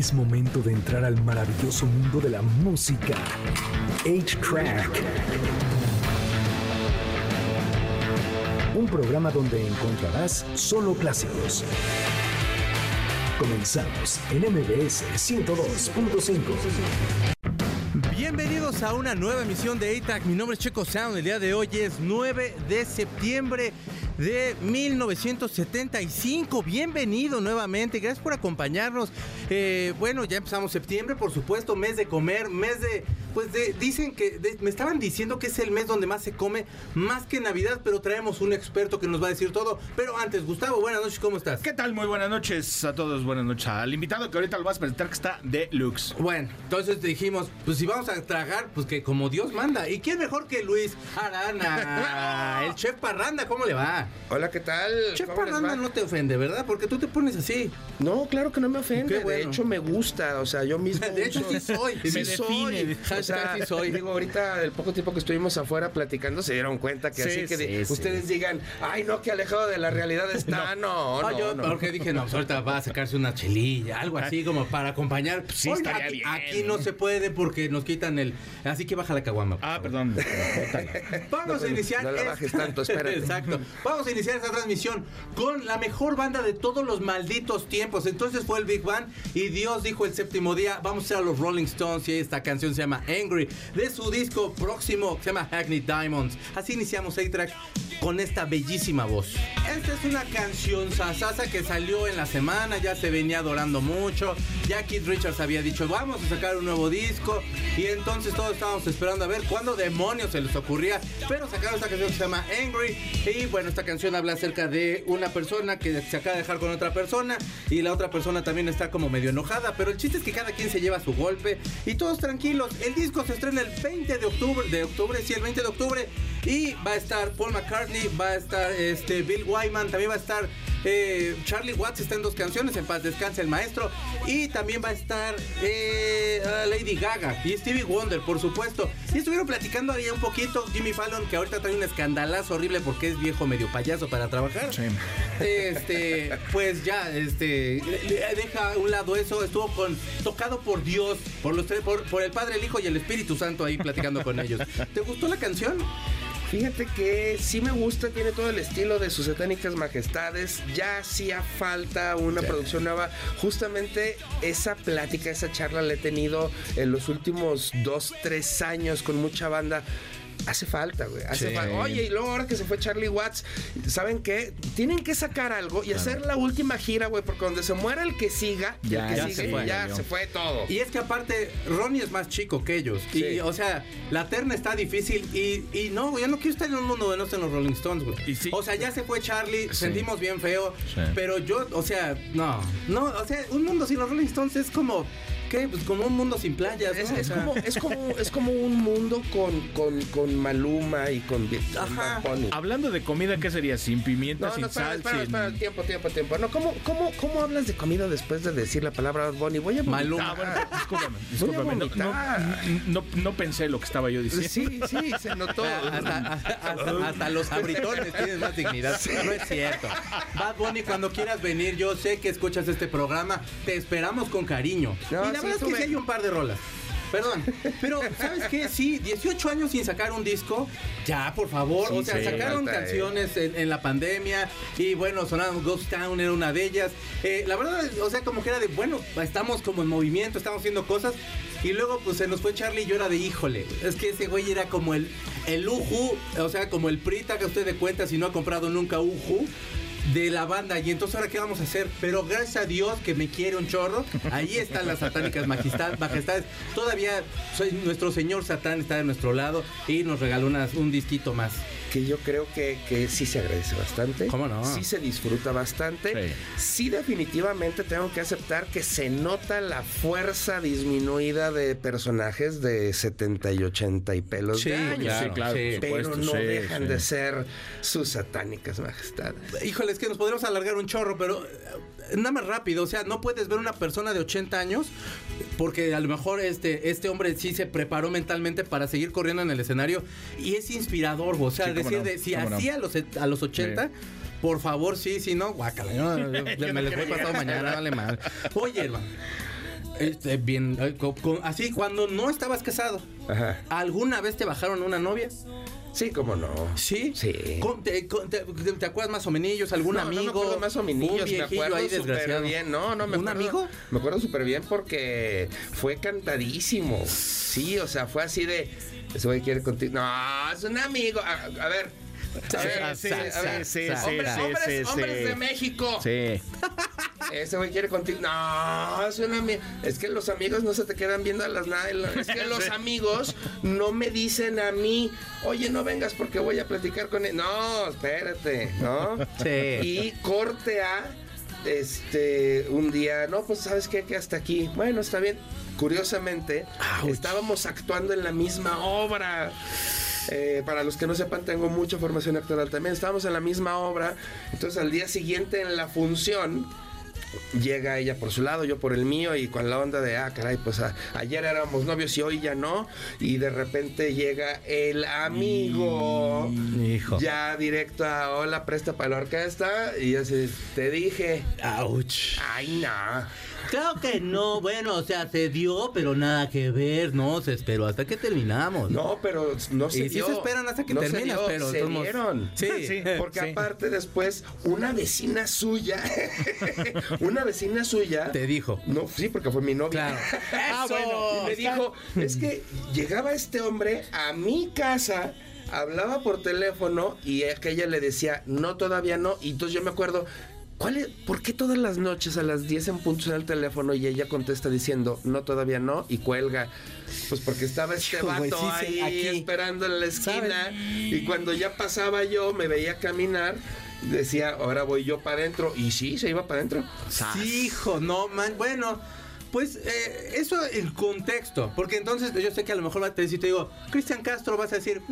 Es momento de entrar al maravilloso mundo de la música. 8-Track. Un programa donde encontrarás solo clásicos. Comenzamos en MBS 102.5. Bienvenidos a una nueva emisión de A-Track. Mi nombre es Checo Sound. El día de hoy es 9 de septiembre de 1975. Bienvenido nuevamente. Gracias por acompañarnos. Eh, bueno, ya empezamos septiembre, por supuesto, mes de comer, mes de. Pues de, dicen que. de- me estaban diciendo que es el mes donde más se come, más que Navidad, pero traemos un experto que nos va a decir todo. Pero antes, Gustavo, buenas noches, ¿cómo estás? ¿Qué tal? Muy buenas noches a todos. Buenas noches al invitado que ahorita lo vas a presentar que está de Lux. Bueno, entonces dijimos, pues si vamos a tragar, pues que como Dios manda. ¿Y quién mejor que Luis Arana? el chef Parranda, ¿cómo le va? Hola, ¿qué tal? Chef ¿Cómo les Parranda no te ofende, ¿verdad? Porque tú te pones así. No, claro que no me ofende. Bueno. De hecho, me gusta. O sea, yo mismo. De hecho, uso- sí soy. Sí Me soy. define. O sea, Hashtag sí soy. Digo, ahorita, el poco tiempo que estuvimos afuera platicando, se dieron cuenta que Sí, así que sí, de- sí. ustedes digan, ay, no, que alejado de la realidad está. No, no, Ah, yo, no. porque dije, no, pues ahorita va a sacarse una chelilla, algo así como para acompañar. Sí, estaría aquí, bien. aquí no se puede porque nos quitan el. Así que baja la caguama. Ah, favor. perdón. Vamos No, a pues, iniciar. no la esta- bajes tanto, espérate. Exacto. Vamos a iniciar esta transmisión con la mejor banda de todos los malditos tiempos. Entonces fue el Big Bang y Dios dijo el séptimo día: Vamos a hacer a los Rolling Stones. Y esta canción se llama Angry de su disco próximo que se llama Hackney Diamonds. Así iniciamos A-Track con esta bellísima voz. Esta es una canción sasasa que salió en la semana, ya se venía adorando mucho. Ya Keith Richards había dicho, vamos a sacar un nuevo disco. Y entonces todos estábamos esperando a ver cuándo demonios se les ocurría. Pero sacaron esta canción que se llama Angry. Y bueno, esta canción habla acerca de una persona que se acaba de dejar con otra persona. Y la otra persona también está como medio enojada. Pero el chiste es que cada quien se lleva su golpe. Y todos tranquilos. El disco se estrena el 20 de octubre. De octubre, sí, el 20 de octubre. Y va a estar Paul McCartney, va a estar este, Bill Wyman, también va a estar eh, Charlie Watts, está en dos canciones, en paz descanse el maestro. Y también va a estar eh, ah, Lady Gaga y Stevie Wonder, por supuesto. Y estuvieron platicando ahí un poquito Jimmy Fallon, que ahorita trae un escandalazo horrible porque es viejo medio payaso para trabajar. Sí. Este, pues ya, este, deja a un lado eso, estuvo con, tocado por Dios, por los tres, por, por el Padre, el Hijo y el Espíritu Santo ahí platicando con ellos. ¿Te gustó la canción? Fíjate que sí me gusta, tiene todo el estilo de sus satánicas majestades. Ya hacía falta una producción nueva. Justamente esa plática, esa charla la he tenido en los últimos dos, tres años con mucha banda. Hace falta, güey. Hace Sí. falta. Oye, y luego ahora que se fue Charlie Watts, ¿saben qué? Tienen que sacar algo y hacer la última gira, güey, porque donde se muera el que siga, y Ya, el que ya sigue, se fue, ya se fue todo. Y es que aparte, Ronnie es más chico que ellos. Sí. Y, o sea, la terna está difícil. Y, y no, güey, yo no quiero estar en un mundo donde no estén los Rolling Stones, güey. Sí. O sea, ya se fue Charlie, Sí. sentimos bien feo. Sí. Pero yo, o sea, no. No, o sea, un mundo sin los Rolling Stones es como, ¿qué? Pues como un mundo sin playas, ¿no? Es, como, es, como, es como un mundo con, con, con Maluma y con, con Ajá. Hablando de comida, ¿qué sería? Sin pimienta, No, sin no, espera, sal, espera, sin... espera, tiempo, tiempo, tiempo. No, ¿cómo, cómo, ¿cómo hablas de comida después de decir la palabra Bad Bunny? Voy a vomitar. Maluma. Ah, bueno, discúlpame, discúlpame. No, no, no, no pensé lo que estaba yo diciendo. Sí, sí, se notó. Hasta, hasta- hasta- hasta los abritones tienen más dignidad. No es cierto. Bad Bunny, cuando quieras venir, yo sé que escuchas este programa, te esperamos con cariño. No, la verdad es que sí hay un par de rolas. Perdón, pero ¿sabes qué? Sí, 18 años sin sacar un disco, ya, por favor. Sí, o sea, sí, sacaron eh. canciones en, en la pandemia y bueno, sonaron Ghost Town, era una de ellas. Eh, la verdad, o sea, como que era de, bueno, estamos como en movimiento, estamos haciendo cosas. Y luego, pues se nos fue Charlie y yo era de, híjole, es que ese güey era como el, el Uju, o sea, como el Prita que usted de cuenta si no ha comprado nunca Uju de la banda. Y entonces ahora qué vamos a hacer pero gracias a Dios que me quiere un chorro. Ahí están las satánicas majestad- majestades. Todavía nuestro señor Satán está de nuestro lado y nos regaló un disquito más que yo creo que, que sí se agradece bastante. ¿Cómo no? Sí se disfruta bastante. Sí. Sí. definitivamente tengo que aceptar que se nota la fuerza disminuida de personajes de 70 y 80 y pelos Sí, de años. claro, sí, claro, sí. Pero supuesto, no sí, dejan sí. de ser sus satánicas majestades. Híjole, es que nos podríamos alargar un chorro, pero nada más rápido. O sea, no puedes ver una persona de 80 años porque a lo mejor este, este hombre sí se preparó mentalmente para seguir corriendo en el escenario y es inspirador. O sea, Sí, decir no, de si no. así a los, a los 80. Por favor, sí, sí, no, guácala. yo- yo- Yo me les voy pasado mañana, vale mal. Oye, hermano. Este, bien, eh, así, cuando no estabas casado, Ajá. ¿alguna vez te bajaron una novia? Sí, cómo no. Sí. Sí. Con- te, con- te- te acuerdas más o menos? ¿Algún No, amigo? No me acuerdo más o menos, Un me viejillo acuerdo ahí súper desgraciado. bien. No, no, me ¿Un acuerdo- amigo? Me acuerdo súper bien porque fue cantadísimo. Sí, o sea, fue así de. Ese güey quiere contigo. No, es un amigo. A, a ver. A ver, sí, a ver, sí, sí, hombres, de México. Sí. Ese güey quiere contigo. No, es un amigo. Es que los amigos no se te quedan viendo a las nada. Es que los amigos no me dicen a mí, oye, no vengas porque voy a platicar con él. No, espérate, ¿no? Sí. Y corte a este un día, no, pues sabes qué, que hasta aquí. Bueno, está bien. Curiosamente, estábamos actuando en la misma obra. Eh, para los que no sepan, tengo mucha formación actoral también. Estábamos en la misma obra. Entonces, al día siguiente en la función, llega ella por su lado, yo por el mío, y con la onda de, ah, caray, pues a- ayer éramos novios y hoy ya no. Y de repente llega el amigo. Hijo. Ya directo a hola, presta para la orquesta. Y así, te dije, Ouch. ay, no. Claro que no, bueno, o sea, se dio, pero nada que ver, no, se esperó hasta que terminamos. No, pero no se Y sí dio. se esperan hasta que No se terminas, dio, pero se dieron. Sí. Sí. Porque Sí. aparte después una vecina suya, una vecina suya Te dijo. No, sí, porque fue mi novia. Claro. Ah, bueno, Y me dijo, es que llegaba este hombre a mi casa, hablaba por teléfono y aquella le decía, no, todavía no. Y entonces yo me acuerdo, ¿cuál es, ¿por qué todas las noches a las 10 en punto suena el teléfono y ella contesta diciendo, no, todavía no? Y cuelga. Pues porque estaba este Hijo, vato sí, ahí aquí. esperando en la esquina y cuando ya pasaba yo, me veía caminar. Decía, ahora voy yo para adentro. Y sí, se iba para adentro. Sí, hijo, no, man. Bueno, pues eh, eso el contexto. Porque entonces yo sé que a lo mejor va a decir, te digo, Cristian Castro, vas a decir,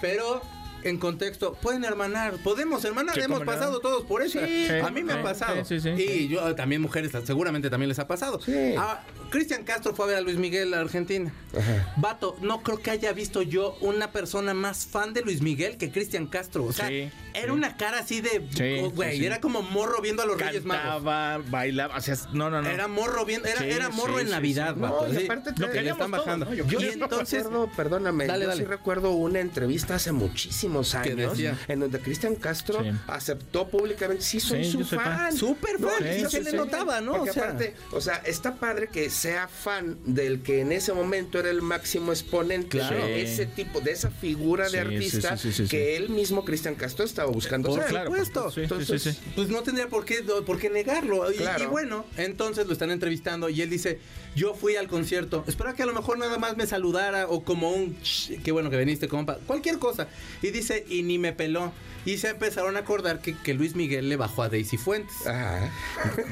pero en contexto, pueden hermanar, podemos hermanar, Sí, hemos no. pasado todos por eso. Sí, a mí me sí, ha pasado. sí, sí, sí. y yo también mujeres, seguramente también les ha pasado. Sí. Ah, Cristian Castro fue a ver a Luis Miguel a Argentina. Ajá. Vato, no creo que haya visto yo una persona más fan de Luis Miguel que Cristian Castro. O sea, Sí, era sí. una cara así de, oh, güey, sí, sí. era como morro viendo a los Reyes Magos. Cantaba, bailaba, o sea, no, no, no. Era morro bien, era, Sí, era morro sí, en sí, Navidad, sí. vato, No, y sí. aparte te- Lo le queríamos están bajando. ¿no? Yo y entonces, recuerdo, perdóname, Dale, yo dale. sí recuerdo una entrevista hace muchísimos ¿Qué años en donde Cristian Castro Sí. aceptó públicamente, sí, soy Sí, su fan. Súper fan, sí, se sí, le sí. notaba, ¿no? Porque o sea, aparte, o sea, está padre que sea fan del que en ese momento era el máximo exponente Claro. de ese tipo, de esa figura de artista sí, sí, sí, sí. que él mismo, Cristian Castro, estaba buscando Por ser. claro, supuesto. por- sí, sí, Entonces, sí, sí. pues no tendría por qué, por qué negarlo. Y, Claro. y bueno, entonces lo están entrevistando y él dice, yo fui al concierto, espera que a lo mejor nada más me saludara o como un, "Ch, qué bueno que viniste, compa, cualquier cosa. Y dice, y ni me peló. Y se empezaron a acordar que, que Luis Miguel le bajó a Daisy Fuentes. Ajá.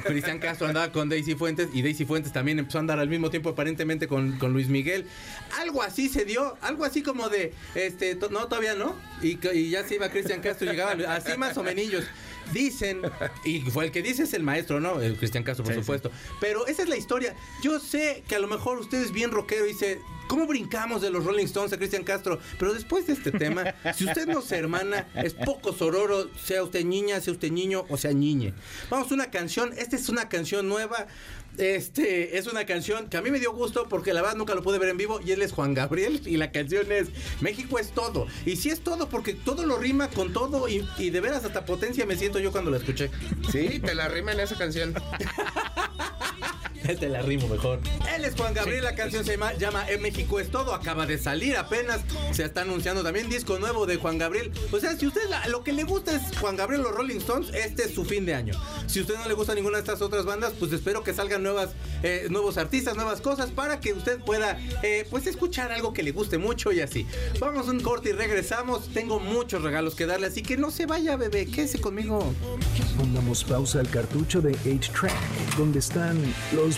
Cristian Castro andaba con Daisy Fuentes y Daisy Fuentes también empezó a andar al mismo tiempo aparentemente con, con Luis Miguel. Algo así se dio, algo así como de, este, no, todavía no. Y, ya se iba Cristian Castro y llegaba, así más o menos. Dicen, y fue el que dice es el maestro, ¿no? El Cristian Castro, por Sí, supuesto. Pero esa es la historia. Yo sé que a lo mejor usted es bien rockero y dice, ¿cómo brincamos de los Rolling Stones a Cristian Castro? Pero después de este tema, si usted no se hermana, es poco sororo, sea usted niña, sea usted niño o sea niñe. Vamos a una canción, esta es una canción nueva. Este es una canción que a mí me dio gusto porque la verdad nunca lo pude ver en vivo y él es Juan Gabriel y la canción es México es todo. Y sí es todo porque todo lo rima con todo y, y de veras hasta potencia me siento yo cuando la escuché. Sí, te la rima en esa canción. Te la rimo mejor. Él es Juan Gabriel, la canción se llama, llama En México es todo, acaba de salir apenas, se está anunciando también disco nuevo de Juan Gabriel. O sea, si usted la- lo que le gusta es Juan Gabriel o Rolling Stones, este es su fin de año. Si usted no le gusta ninguna de estas otras bandas, pues espero que salgan nuevas, eh, nuevos artistas, nuevas cosas para que usted pueda, eh, pues escuchar algo que le guste mucho y así. Vamos a un corte y regresamos. Tengo muchos regalos que darle, así que no se vaya, bebé, quédese conmigo. Pongamos pausa al cartucho de 8-Track, donde están los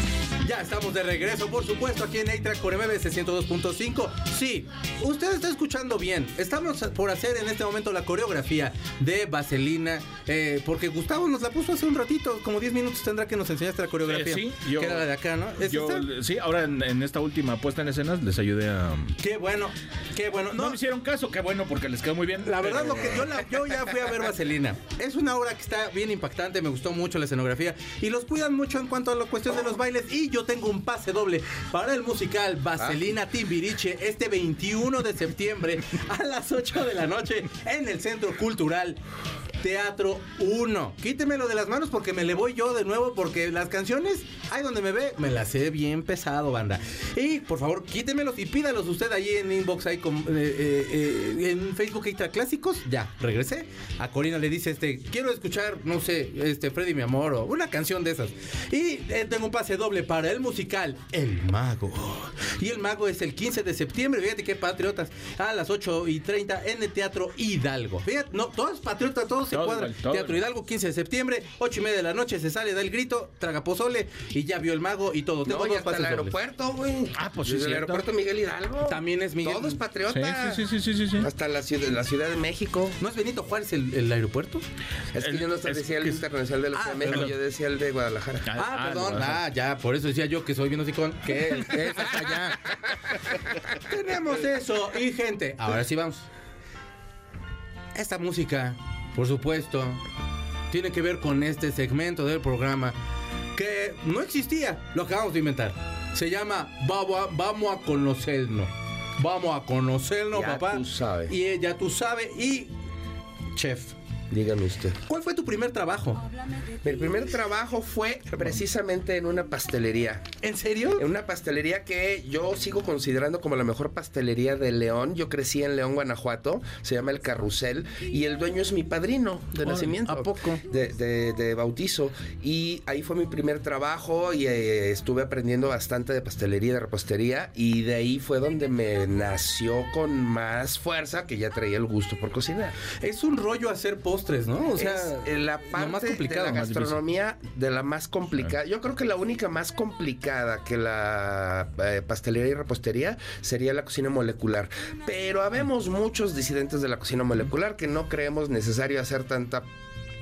Ya estamos de regreso, por supuesto, aquí en A-Track por MBS 102.5. Sí, usted está escuchando bien. Estamos por hacer en este momento la coreografía de Vaselina, eh, porque Gustavo nos la puso hace un ratito, como 10 minutos tendrá que nos enseñaste la coreografía. Eh, sí, yo- que era la de acá, ¿no? ¿Es Yo, esta? sí, ahora en, en esta última puesta en escenas les ayudé a... Qué bueno, qué bueno. No, No, me hicieron caso, qué bueno, porque les quedó muy bien. La verdad, pero- lo que yo, la- yo ya fui a ver Vaselina. Es una obra que está bien impactante, me gustó mucho la escenografía y los cuidan mucho en cuanto a la cuestión de los bailes. Y yo tengo un pase doble para el musical Vaselina Timbiriche este 21 de septiembre a las 8 de la noche en el Centro Cultural. Teatro 1. Quítemelo de las manos porque me le voy yo de nuevo porque las canciones, ahí donde me ve, me las sé bien pesado, banda. Y por favor, quítemelos y pídalos usted ahí en inbox, ahí con, eh, eh, eh, en Facebook Extra Clásicos. Ya, regresé. A Corina le dice, este, quiero escuchar, no sé, este, Freddy mi amor o una canción de esas. Y tengo un pase doble para el musical El Mago. Y El Mago es el 15 de septiembre, fíjate qué patriotas, a las 8 y 30 en el Teatro Hidalgo. Fíjate, no, todos patriotas, todos se cuadran. igual, todo Teatro. Hidalgo, 15 de septiembre, 8 y media de la noche, se sale, da el grito, traga pozole y ya vio el mago y todo. Tengo No, y dos hasta el pases aeropuerto, güey. Ah, pues sí, Desde el aeropuerto Miguel Hidalgo. También es Miguel. Todo es Sí, patriota. sí, sí, sí, sí, sí. Hasta la ciudad, la ciudad de México. ¿No es Benito Juárez el, el aeropuerto? Es que El- yo no es decía el es- internacional de la Ah, Ciudad de México, perdón. yo decía el de Guadalajara. Ah, perdón. bueno, Ah, ya, por eso decía yo que soy bien hocicón. Que es hasta allá. Tenemos eso. Y gente, ahora sí vamos. Esta música, por supuesto, tiene que ver con este segmento del programa que no existía. Lo acabamos de inventar. Se llama Vamos a, vamos a conocernos. Vamos a conocernos, Ya papá. tú sabes. Y ella tú sabes. Y, chef, Dígame usted. ¿cuál fue tu primer trabajo? Mi primer trabajo fue precisamente en una pastelería. ¿En serio? En una pastelería que yo sigo considerando como la mejor pastelería de León. Yo crecí en León, Guanajuato. Se llama El Carrusel. Y el dueño es mi padrino de nacimiento. ¿a poco? De, de- de bautizo. Y ahí fue mi primer trabajo. Y eh, estuve aprendiendo bastante de pastelería, de repostería. Y de ahí fue donde me nació con más fuerza que ya traía el gusto por cocinar. Es un rollo hacer postres, ¿no? O sea, es la parte más de la gastronomía de la más complicada. Yo creo que la única más complicada que la eh, pastelería y repostería sería la cocina molecular. Pero habemos muchos disidentes de la cocina molecular que no creemos necesario hacer tanta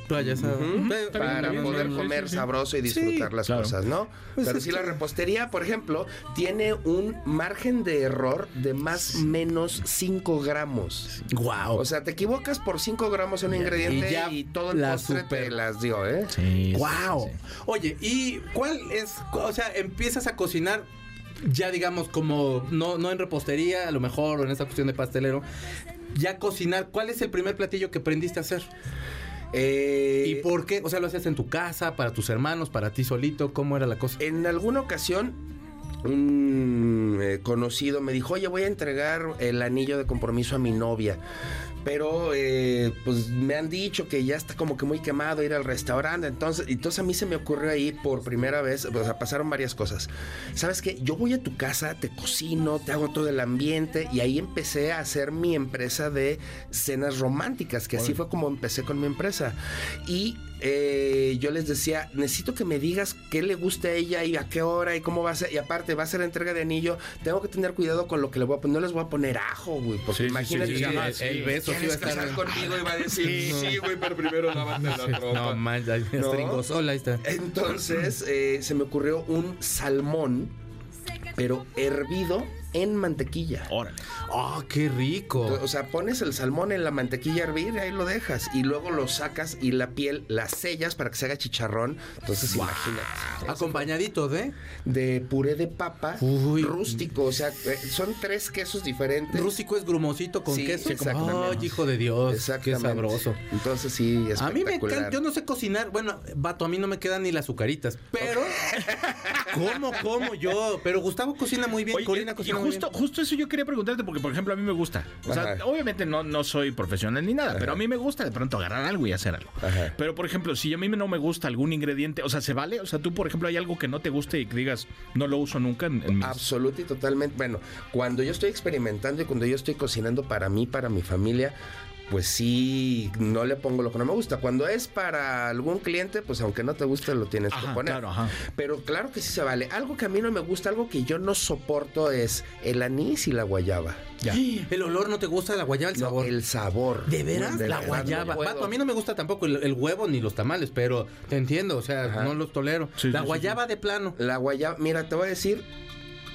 Pe- para bien, poder bien, sí, comer sí, sí. sabroso y disfrutar Sí, las claro. cosas, ¿no? Pues Pero es si la que- repostería, por ejemplo, tiene un margen de error de más o menos 5 gramos. Guau. O sea, te equivocas por 5 gramos en un ingrediente y ya y, todo el la postre super- te las dio, ¿eh? Sí, Wow. sí, sí. Oye, ¿y cuál es? O sea, empiezas a cocinar ya digamos como no no en repostería, a lo mejor o en esta cuestión de pastelero. Ya cocinar, ¿cuál es el primer platillo que aprendiste a hacer? Eh, ¿Y por qué? O sea, lo hacías en tu casa, para tus hermanos, para ti solito, ¿cómo era la cosa? En alguna ocasión, un eh, conocido me dijo, oye, voy a entregar el anillo de compromiso a mi novia. Pero eh, pues me han dicho que ya está como que muy quemado ir al restaurante. Entonces, entonces a mí se me ocurrió ahí por primera vez, o sea, pasaron varias cosas. ¿Sabes qué? Yo voy a tu casa, te cocino, te hago todo el ambiente y ahí empecé a hacer mi empresa de cenas románticas, que así fue como empecé con mi empresa. Y eh, yo les decía, necesito que me digas qué le gusta a ella y a qué hora y cómo va a ser. Y aparte, va a ser entrega de anillo. Tengo que tener cuidado con lo que le voy a poner. No les voy a poner ajo, güey. Porque Sí, imagínate, sí, sí, el, sí. el beso sí va a ¿Quieres estar. casar conmigo? Y va a decir, sí, güey, pero primero lávate la ropa. No manches, ¿No? stringos. Hola, ahí está. Entonces eh, se me ocurrió un salmón, pero hervido en mantequilla. Órale. ¡Oh, qué rico! O sea, pones el salmón en la mantequilla a hervir y ahí lo dejas. Y luego lo sacas y la piel la sellas para que se haga chicharrón. Entonces, imagínate. Acompañadito de De puré de papa Uy. rústico. O sea, eh, son tres quesos diferentes. rústico es grumosito con Sí, queso. exactamente. ¡Ay, hijo de Dios! ¡Qué Exactamente. sabroso! Entonces, sí, A mí me encanta, yo no sé cocinar. Bueno, vato, a mí no me quedan ni las azucaritas. Pero, ¿cómo, cómo yo? Pero Gustavo cocina muy bien, Oye, Corina cocina justo, justo eso yo quería preguntarte, porque por ejemplo a mí me gusta. O sea, Ajá. obviamente no, no soy profesional ni nada, pero a mí me gusta de pronto agarrar algo y hacer algo. Ajá. Pero por ejemplo, si a mí no me gusta algún ingrediente, o sea, ¿se vale? O sea, tú por ejemplo hay algo que no te guste y que digas, no lo uso nunca en, en mis... Absoluta y totalmente. Bueno, cuando yo estoy experimentando y cuando yo estoy cocinando para mí, para mi familia, pues sí, no le pongo lo que no me gusta. Cuando es para algún cliente, pues aunque no te guste, lo tienes que poner. claro, ajá. Pero claro que sí se vale. Algo que a mí no me gusta, algo que yo no soporto es el anís y la guayaba. Ya. El olor no te gusta, la guayaba, el No, sabor. el sabor. ¿De veras? De la verdad, guayaba. no a mí no me gusta tampoco el, el huevo ni los tamales, pero te entiendo, o sea, Ajá. no los tolero. Sí, la sí, sí, guayaba de plano. La guayaba, mira, te voy a decir,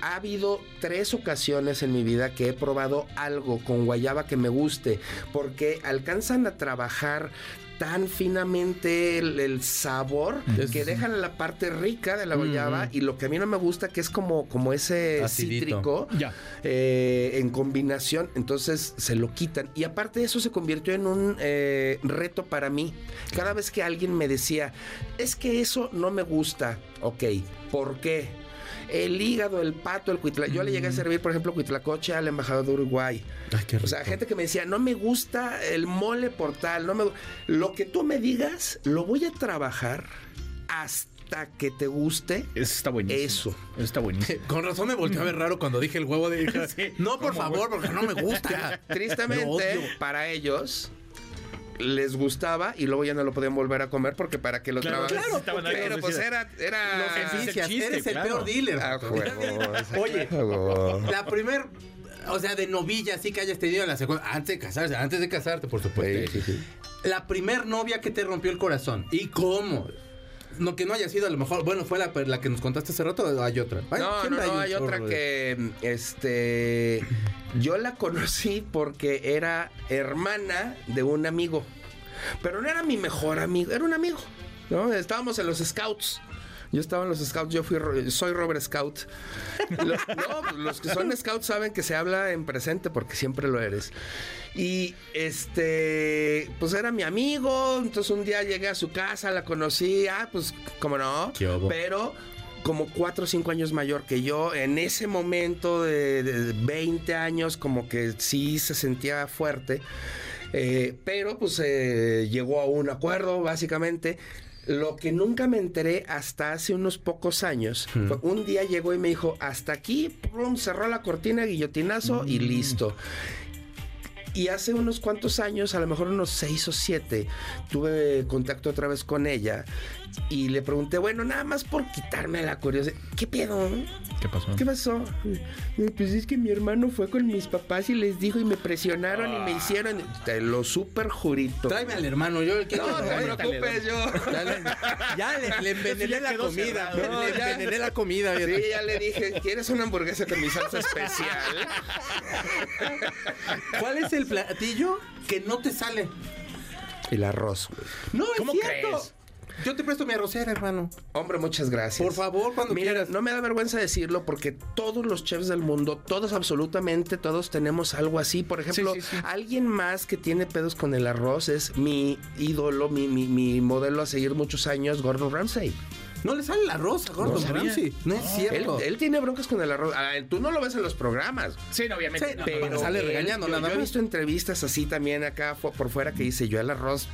ha habido tres ocasiones en mi vida que he probado algo con guayaba que me guste, porque alcanzan a trabajar tan finamente el, el sabor Es- que dejan la parte rica de la guayaba y lo que a mí no me gusta que es como, como ese Acidito. cítrico Ya. eh, en combinación, entonces se lo quitan. Y aparte de eso se convirtió en un eh, reto para mí. Cada vez que alguien me decía, es que eso no me gusta, ok, ¿por qué? El hígado, el pato, el cuitla. Yo le llegué a servir, por ejemplo, cuitlacoche al embajador de Uruguay. Ay, qué O sea, gente que me decía, no me gusta el mole por tal, no me gu-". Lo que tú me digas, lo voy a trabajar hasta que te guste. Eso está buenísimo. Eso. Está buenísimo. Con razón me volteó a ver raro cuando dije el huevo de Sí, No, por ¿cómo, favor, porque no me gusta. Tristemente, para ellos les gustaba y luego ya no lo podían volver a comer porque para que lo Claro, trabajaran. claro, pero los pues era era Lo ese es el enjuicias, chiste, eres el claro. peor dealer. Ah, huevo. Oye, la primer, o sea, de novilla así que hayas tenido en la secundaria, antes de casarse, antes de casarte, por supuesto. Sí, sí, sí. La primer novia que te rompió el corazón. ¿Y cómo? No, que no haya sido a lo mejor, bueno, fue la, la que nos contaste hace rato hay otra. Ay, No, no, siempre no, hay otra que este yo la conocí porque era hermana de un amigo. Pero no era mi mejor amigo, era un amigo. ¿no? Estábamos en los scouts. Yo estaba en los scouts, yo fui soy Robert Scout. Lo- no, los que son scouts saben que se habla en presente porque siempre lo eres. Y este, pues era mi amigo, entonces un día llegué a su casa, la conocí, ah, pues como no, pero como cuatro o cinco años mayor que yo, en ese momento de, de 20 años, como que sí se sentía fuerte, eh, pero pues eh, llegó a un acuerdo, básicamente. Lo que nunca me enteré hasta hace unos pocos años, fue un día llegó y me dijo, hasta aquí, pum, cerró la cortina, guillotinazo y listo. Y hace unos cuantos años, a lo mejor unos seis o siete, tuve contacto otra vez con ella y le pregunté, bueno, nada más por quitarme la curiosidad, ¿qué pedo? ¿Qué pasó? ¿Qué pasó? "Eh, Pues es que mi hermano fue con mis papás y les dijo y me presionaron y me hicieron. Te lo super jurito. Tráeme al hermano, yo el que No, no te preocupes, yo. Ya le, ya le- le envenené ya la comida. cerrado. le ya. envenené la comida. Sí, ya le dije, ¿quieres una hamburguesa con mi salsa especial? ¿Cuál es el platillo que no te sale? El arroz. No, es ¿Cómo cierto. crees? Yo te presto mi arrocera, hermano. Hombre, muchas gracias. Por favor, cuando Mira, quieras. no me da vergüenza decirlo porque todos los chefs del mundo, todos absolutamente, todos tenemos algo así. Por ejemplo, Sí, sí, sí. alguien más que tiene pedos con el arroz es mi ídolo, mi, mi, mi modelo a seguir muchos años, Gordon Ramsay. No le sale el arroz a Gordon sabía. Ramsay. No es Él, cierto. él tiene broncas con el arroz. Ah, tú no lo ves en los programas. Sí, no, obviamente. Sí, no, pero- no, no. sale él- regañando yo, nada yo he visto entrevistas así también acá por fuera que dice yo el arroz.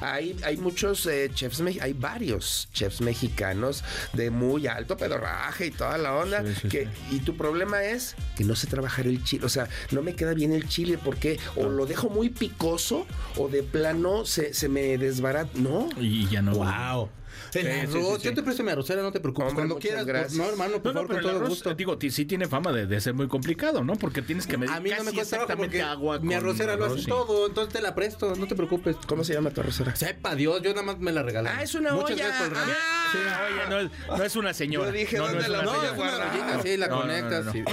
Hay, hay muchos eh, chefs, hay varios chefs mexicanos de muy alto pedorraje y toda la onda. Sí, sí, que, Y tu problema es que no sé trabajar el chile. O sea, no me queda bien el chile porque o lo dejo muy picoso o de plano se, se me desbarata. No. Y ya no. Wow. El Sí, sí, arroz. sí, sí. Yo te presto mi arrocera, no te preocupes. Hombre, Cuando quieras. gracias. pues, no, hermano, por No, no, favor, pero con el todo arroz, gusto. digo, ti- sí tiene fama de, de ser muy complicado, ¿no? Porque tienes que medir A mí no me cuesta exactamente agua mi arrocera lo hace todo, entonces te la presto, no te preocupes. ¿Cómo se llama tu arrocera? Sepa Dios, yo nada más me la regalé. Ah, es una Muchas olla. gracias por el. Ah. Sí, oye, no es, no es una señora. Yo dije, no, no ¿dónde es la No, voy a es señora. una sí, la No, no, conectas. no, no. sí.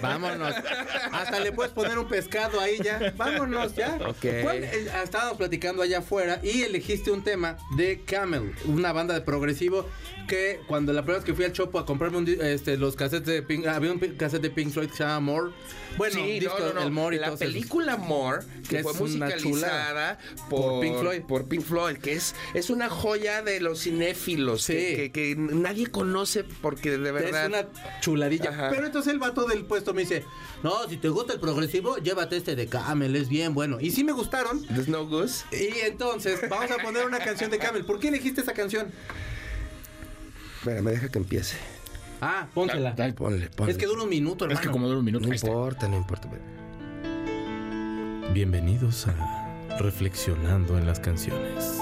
Vámonos. Hasta le puedes poner un pescado ahí ya. Vámonos ya. Ok. ¿Cuál, eh, estábamos platicando allá afuera y elegiste un tema de Camel, una banda de progresivo que cuando la primera vez que fui al Chopo a comprarme un este, los cassettes de Pink, había un cassette de Pink Floyd que se llama More. Bueno, Sí, disco, no, no, no. el More y la esos. película More, que Es fue musicalizada por, Por Pink Floyd. por Pink Floyd, que es, es una joya de los cinéfilos Sí. que, que- que nadie conoce porque de verdad. Es una chuladilla. Ajá. Pero entonces el vato del puesto me dice, no, si te gusta el progresivo, llévate este de Camel, es bien bueno. Y sí me gustaron. The Snow Goose. Y entonces vamos a poner una canción de Camel. ¿Por qué elegiste esa canción? Espera, me deja que empiece. Ah, pónsela. Dale, Ponle, ponle. Es que dura un minuto, hermano. Es que como dura un minuto. No importa, no importa. Bienvenidos a reflexionando en las canciones.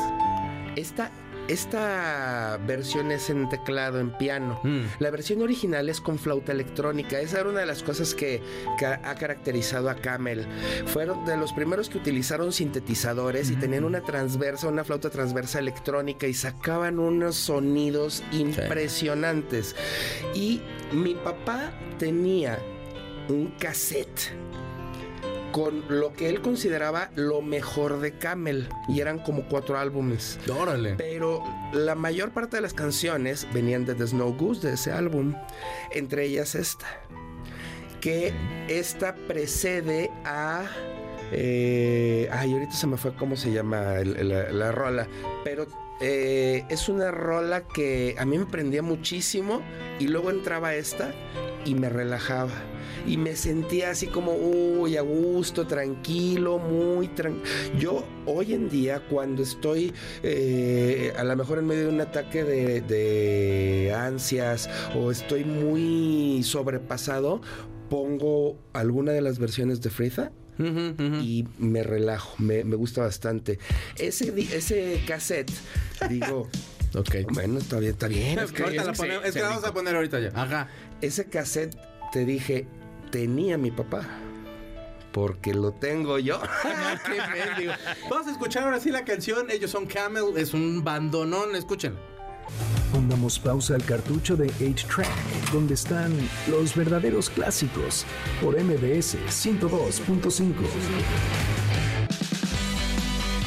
Esta, esta versión es en teclado, en piano. Mm. La versión original es con flauta electrónica. Esa era una de las cosas que, que ha caracterizado a Camel. Fueron de los primeros que utilizaron sintetizadores y tenían una transversa, una flauta transversa electrónica y sacaban unos sonidos impresionantes. Y mi papá tenía un cassette con lo que él consideraba lo mejor de Camel y eran como cuatro álbumes. Órale. Pero la mayor parte de las canciones venían de The Snow Goose, de ese álbum. Entre ellas esta. Que esta precede a. eh, ay, ahorita se me fue cómo se llama el- la, la rola. Pero eh, es una rola que a mí me prendía muchísimo. Y luego entraba esta y me relajaba. Y me sentía así como, uy, a gusto, tranquilo, muy tranquilo. Yo hoy en día, cuando estoy eh, a lo mejor en medio de un ataque de, de ansias o estoy muy sobrepasado, pongo alguna de las versiones de Freeza y me relajo, me, me gusta bastante. Ese, ese cassette, digo, Ok. bueno, está bien, está bien. Es que ahorita la ponemos- es que la vamos a poner ahorita ya. Ajá. ese cassette, te dije, tenía mi papá. Porque lo tengo yo. Qué mendigo. Vamos a escuchar ahora sí la canción. Ellos son Camel. Es un bandonón. Escuchen. Pongamos pausa al cartucho de 8-Track, donde están los verdaderos clásicos, por MBS 102.5.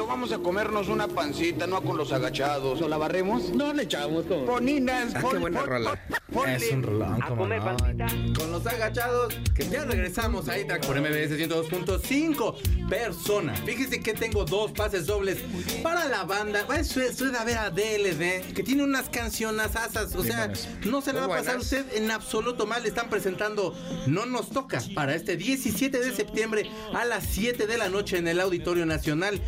Marcelo, vamos a comernos una pancita, no con los agachados. ¿O la barremos? No le echamos todo. Poninas, Ah, qué buena rola. Es un rolón, como no. Con los agachados, que ya regresamos a iTrack por MBS 102.5. Persona. Fíjese que tengo dos pases dobles para la banda. A suele a ver a DLD, que tiene unas canciones asas. O sea, no se le va a pasar a buenas. usted en absoluto mal. Están presentando No Nos Toca para este 17 de septiembre a las 7 de la noche en el Auditorio Nacional.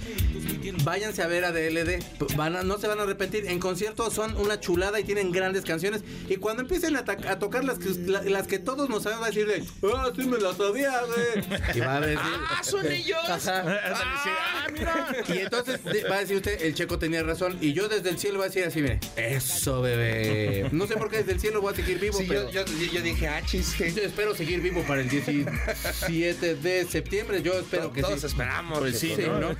Váyanse a ver a DLD. Van a- no se van a arrepentir. En concierto son una chulada y tienen grandes canciones. Y cuando empiecen a, tocar las que, la- las que todos nos sabemos, va a decir de, ah, sí me las sabía, güey. Y va a decir, ¡Ah, son ellos! Ajá. Ah, mira. Y entonces va a decir usted, el checo tenía razón. Y yo desde el cielo voy a decir así, mire, eso, bebé. No sé por qué desde el cielo voy a seguir vivo, Sí, pero... yo, yo- yo dije, ah, chis, que Yo espero seguir vivo para el 17 de septiembre. Yo espero que todos sí. esperamos. Pues sí, Sí, ¿no? ¿no?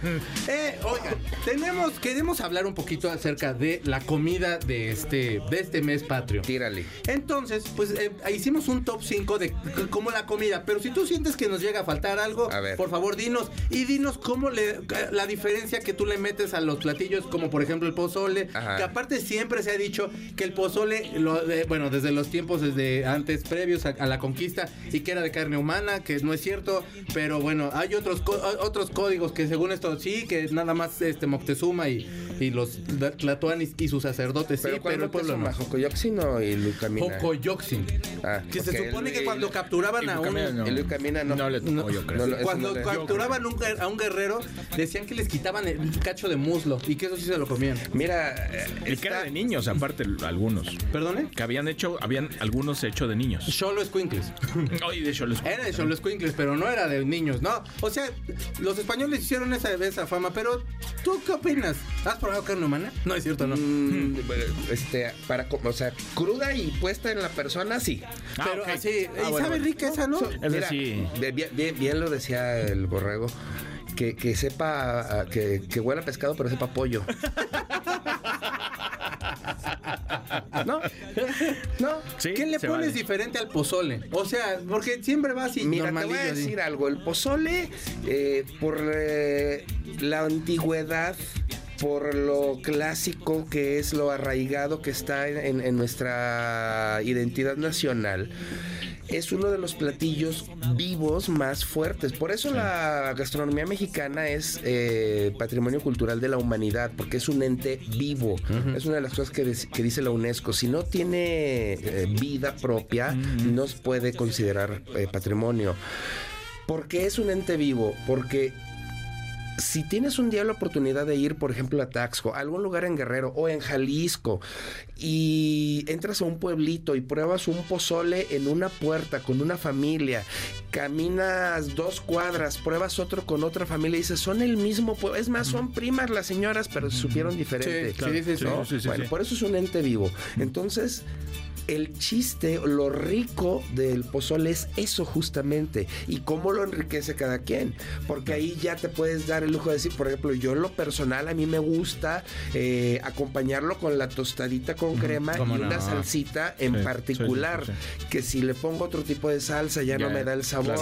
Eh, oigan, tenemos, queremos hablar un poquito acerca de la comida de este, de este mes patrio. Tírale. Entonces, pues eh, hicimos un top 5 de cómo la comida, pero si tú sientes que nos llega a faltar algo, A ver. por favor dinos y dinos cómo le la diferencia que tú le metes a los platillos, como por ejemplo el pozole, Ajá. que aparte siempre se ha dicho que el pozole, lo de- bueno, desde los tiempos desde antes previos a, a la conquista y que era de carne humana, que no es cierto, pero bueno, hay otros otros códigos que según esto sí, que nada más este Moctezuma y, y los tlatoanis y sus sacerdotes sí, Pero, pero el pueblo no. ¿Jocoyoxin o Ilucamina? Jocoyoxin. Ah, Que se supone el- que cuando el- capturaban a un... Ilucamina no. Ilucamina no. No le tocó, yo creo. no, Cuando no le- capturaban un a un guerrero, decían que les quitaban el- cacho de muslo y que eso sí se lo comían. Mira, eh, Y que era de niños, aparte, algunos. ¿Perdone? Que habían hecho, habían algunos hecho de niños. Solo Squinkles. Ay, de los Era de Solo Squinkles, pero no era de niños, ¿no? O sea, los españoles hicieron esa, esa fama, pero ¿tú qué opinas? ¿Has probado carne humana? No es cierto, ¿no? Mm, este, para, o sea, cruda y puesta en la persona, sí. Ah, pero ok. así, Ah, y bueno, sabe bueno. rica esa, ¿no? Es decir- bien, bien- bien- bien lo decía el borrego. Que, que sepa, que, que huela a pescado, pero sepa pollo. ¿No? ¿No? Sí, ¿Qué le pones vale. diferente al pozole? O sea, porque siempre va así, Mira, te voy a decir algo. El pozole, eh, por eh, la antigüedad, por lo clásico que es, lo arraigado que está en, en nuestra identidad nacional, es uno de los platillos vivos más fuertes. Por eso la gastronomía mexicana es eh, patrimonio cultural de la humanidad, porque es un ente vivo. Es una de las cosas que, dice la UNESCO. Si no tiene eh, vida propia, no se puede considerar eh, patrimonio. ¿Por qué es un ente vivo? Porque si tienes un día la oportunidad de ir, por ejemplo, a Taxco, a algún lugar en Guerrero o en Jalisco, y entras a un pueblito y pruebas un pozole en una puerta con una familia, caminas dos cuadras, pruebas otro con otra familia y dices, son el mismo pueblo. Es más, son primas las señoras, pero se supieron diferente. Sí, claro. sí, sí, sí, ¿no? sí, sí, bueno, sí. por eso es un ente vivo. Entonces, el chiste, lo rico del pozole es eso justamente y cómo lo enriquece cada quien. Porque ahí ya te puedes dar el lujo de decir, por ejemplo, yo en lo personal a mí me gusta eh, acompañarlo con la tostadita con crema y no. una salsita en Sí, particular. sí, sí, Que si le pongo otro tipo de salsa ya, no me da el sabor.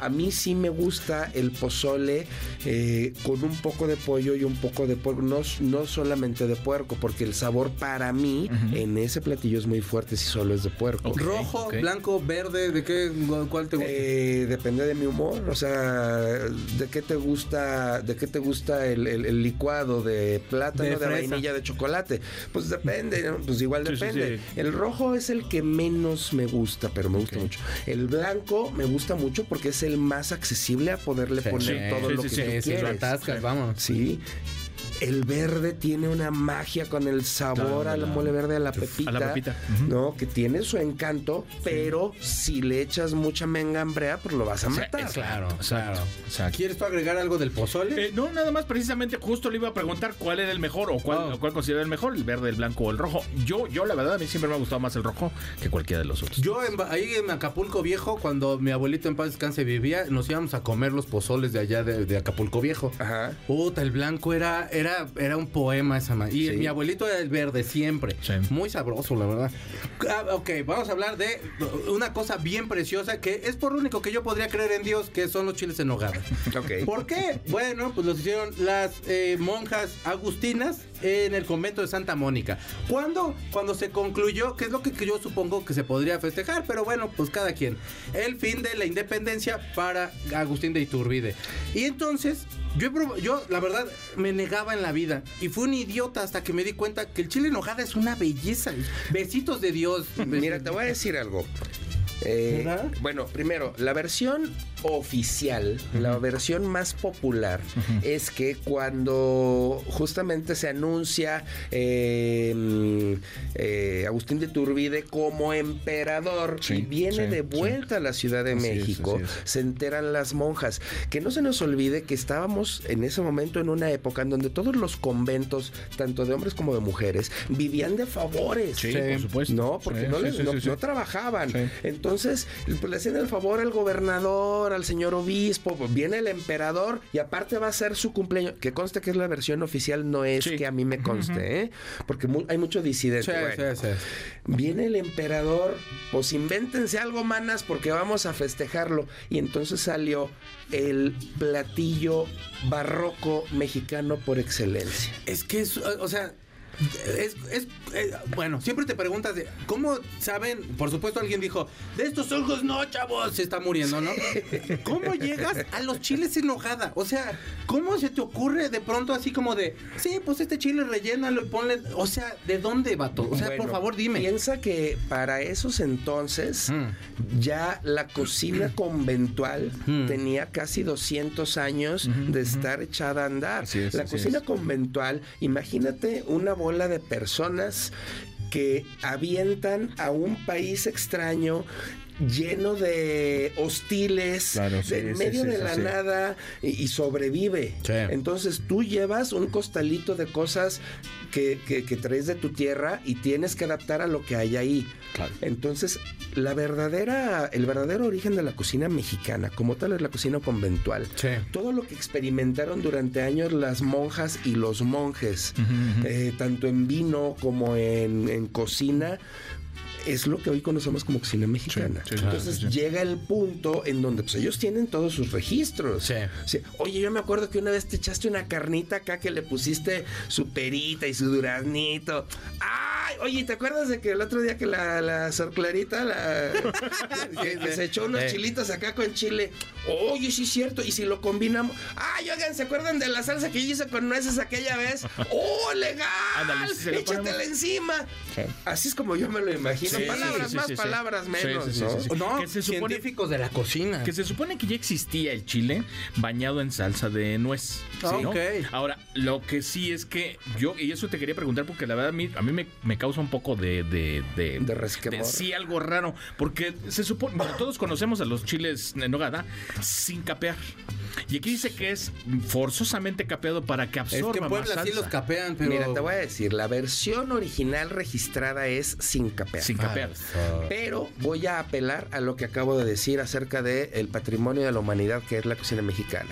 A mí sí me gusta el pozole eh, con un poco de pollo y un poco de puerco. No, no solamente de puerco, porque el sabor para mí en ese platillo es muy fuerte si solo es de puerco. Rojo, blanco, verde, ¿de qué? ¿Cuál te gusta? Eh, depende de mi humor, o sea, de qué te gusta, de qué te gusta el, el- el licuado de plátano, De vainilla, de chocolate. Pues depende, ¿no? pues igual Sí, sí, depende. sí. El rojo es el que menos me gusta, pero me gusta mucho. El blanco me gusta mucho porque es el más accesible a poderle Sí, poner sí, todo sí, lo sí, que sí, tú Sí, sí, lo quieres. atascas, vamos. Sí. El verde tiene una magia con el sabor Claro, al la- mole verde, a la pepita. a la pepita. ¿No? Que tiene su encanto, pero si le echas mucha mengambrea, pues lo vas a matar. Claro, claro. exacto. ¿Quieres tú agregar algo del pozole? Eh, no, nada más, precisamente, justo le iba a preguntar cuál era el mejor o cuál, Oh. o cuál considera el mejor, el verde, el blanco o el rojo. Yo, yo, la verdad, a mí siempre me ha gustado más el rojo que cualquiera de los otros. Yo en ahí en Acapulco Viejo, cuando mi abuelito en paz descanse vivía, nos íbamos a comer los pozoles de allá de, de Acapulco Viejo. Ajá. Puta, el blanco era, era, era un poema esa ma- Y Sí. mi abuelito era el verde siempre. Sí. Muy sabroso, la verdad. Ah, ok, vamos a hablar de una cosa bien preciosa que es por lo único que yo podría creer en Dios, que son los chiles en nogada. Ok. ¿Por qué? Bueno, pues los hicieron las eh, monjas agustinas en el convento de Santa Mónica. ¿Cuándo? Cuando se concluyó, que es lo que yo supongo que se podría festejar, pero bueno, pues cada quien. El fin de la independencia para Agustín de Iturbide. Y entonces, yo, yo la verdad me negaba en la vida y fui un idiota hasta que me di cuenta que el chile en nogada es una belleza. Besitos de Dios. Mira, te voy a decir algo. Eh, ¿Verdad? bueno, primero, la versión oficial, la versión más popular, es que cuando justamente se anuncia eh, mm, eh, Agustín de Turbide como emperador Sí, y viene sí, de sí. vuelta a la Ciudad de Así México, es. se enteran las monjas. Que no se nos olvide que estábamos en ese momento en una época en donde todos los conventos, tanto de hombres como de mujeres, vivían de favores. Sí, Sí. por supuesto. No, porque Sí, no, sí, les- sí, no, sí, sí. no trabajaban. Sí. Entonces, pues, le hacían el favor al gobernador, al señor obispo, viene el emperador y aparte va a ser su cumpleaños. Que conste que es la versión oficial, no es Sí. que a mí me conste, ¿eh? Porque hay mucho disidente. Sí, Bueno, sí, sí. Viene el emperador, pues invéntense algo, manas, porque vamos a festejarlo. Y entonces salió el platillo barroco mexicano por excelencia. Es que es, o sea, es, es- eh, bueno, siempre te preguntas de cómo saben, por supuesto alguien dijo, de estos ojos no, chavos, se está muriendo, ¿no? ¿Cómo llegas a los chiles en hojada? O sea, ¿cómo se te ocurre de pronto así como de, sí, pues este chile rellénalo y ponle, o sea, ¿de dónde, vato? O sea, por favor, dime. Piensa que para esos entonces Mm. ya la cocina conventual Mm. tenía casi 200 años de estar echada a andar. Es, la cocina conventual, imagínate una bola de personas que avientan a un país extraño lleno de hostiles, Claro, sí, en sí, medio sí, de la nada y, y sobrevive. Entonces tú llevas un costalito de cosas que, que- que traes de tu tierra y tienes que adaptar a lo que hay ahí. Claro. Entonces, la verdadera, el verdadero origen de la cocina mexicana, como tal, es la cocina conventual. Sí. Todo lo que experimentaron durante años las monjas y los monjes, eh, tanto en vino como en, en cocina, es lo que hoy conocemos como cocina mexicana. Sí, sí, Entonces sí, llega el punto en donde pues, ellos tienen todos sus registros. Sí. O sea, Oye, yo me acuerdo que una vez te echaste una carnita acá que le pusiste su perita y su duraznito. Ay, oye, ¿te acuerdas de que el otro día que la, la Sor Clarita la, que, que se echó unos Eh. chilitos acá con chile? Oye, sí es cierto. Y si lo combinamos. Ay, oigan, ¿se acuerdan de la salsa que yo hice con nueces aquella vez? ¡Oh, legal! Ándale, lo Échatela ponemos. encima. Así es como yo me lo imagino. Sí, palabras sí, más, sí, sí. palabras Sí, menos, sí, sí, ¿no? sí, sí. No, Que se supone- científicos de la cocina. Que se supone que ya existía el chile bañado en salsa de nuez. ¿no? ok. Ahora, lo que sí es que yo, y eso te quería preguntar porque la verdad a mí, a mí me, me causa un poco de... De, de, De resquemor. sí, algo raro. Porque se supone, bueno, todos conocemos a los chiles en nogada sin capear. Y aquí dice que es forzosamente capeado para que Es absorba que en más Puebla sí salsa. los capean, pero. Mira, te voy a decir, la versión original registrada es sin capear. Sin Pero voy a apelar a lo que acabo de decir acerca del el patrimonio de la humanidad que es la cocina mexicana.